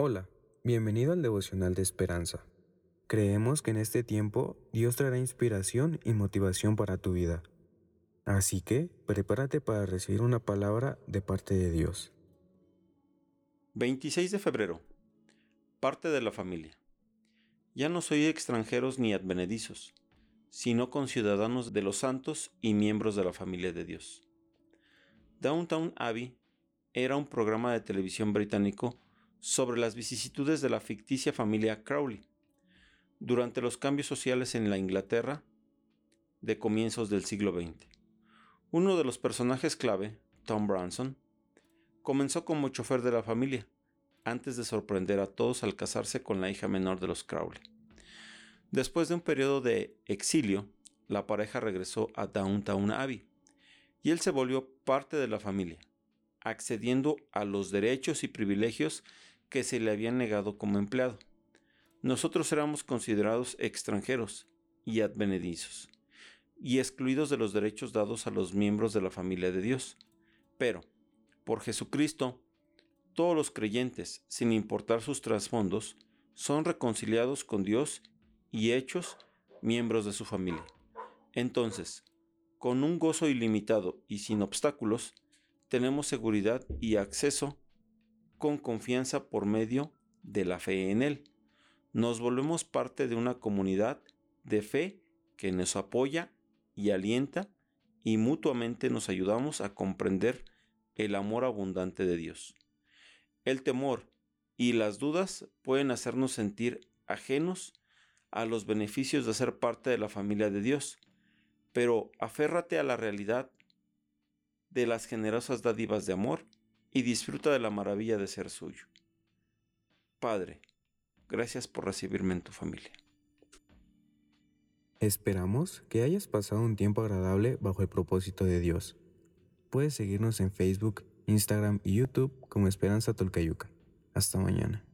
Hola, bienvenido al devocional de esperanza. Creemos que en este tiempo Dios traerá inspiración y motivación para tu vida. Así que prepárate para recibir una palabra de parte de Dios. 26 de febrero. Parte de la familia. Ya no soy extranjeros ni advenedizos, sino conciudadanos de los santos y miembros de la familia de Dios. Downtown Abbey era un programa de televisión británico sobre las vicisitudes de la ficticia familia Crowley durante los cambios sociales en la Inglaterra de comienzos del siglo XX. Uno de los personajes clave, Tom Branson, comenzó como chofer de la familia, antes de sorprender a todos al casarse con la hija menor de los Crowley. Después de un periodo de exilio, la pareja regresó a Downtown Abbey y él se volvió parte de la familia, accediendo a los derechos y privilegios que se le habían negado como empleado. Nosotros éramos considerados extranjeros y advenedizos, y excluidos de los derechos dados a los miembros de la familia de Dios. Pero, por Jesucristo, todos los creyentes, sin importar sus trasfondos, son reconciliados con Dios y hechos miembros de su familia. Entonces, con un gozo ilimitado y sin obstáculos, tenemos seguridad y acceso con confianza por medio de la fe en Él. Nos volvemos parte de una comunidad de fe que nos apoya y alienta y mutuamente nos ayudamos a comprender el amor abundante de Dios. El temor y las dudas pueden hacernos sentir ajenos a los beneficios de ser parte de la familia de Dios, pero aférrate a la realidad de las generosas dádivas de amor y disfruta de la maravilla de ser suyo. Padre, gracias por recibirme en tu familia. Esperamos que hayas pasado un tiempo agradable bajo el propósito de Dios. Puedes seguirnos en Facebook, Instagram y YouTube como Esperanza Tolcayuca. Hasta mañana.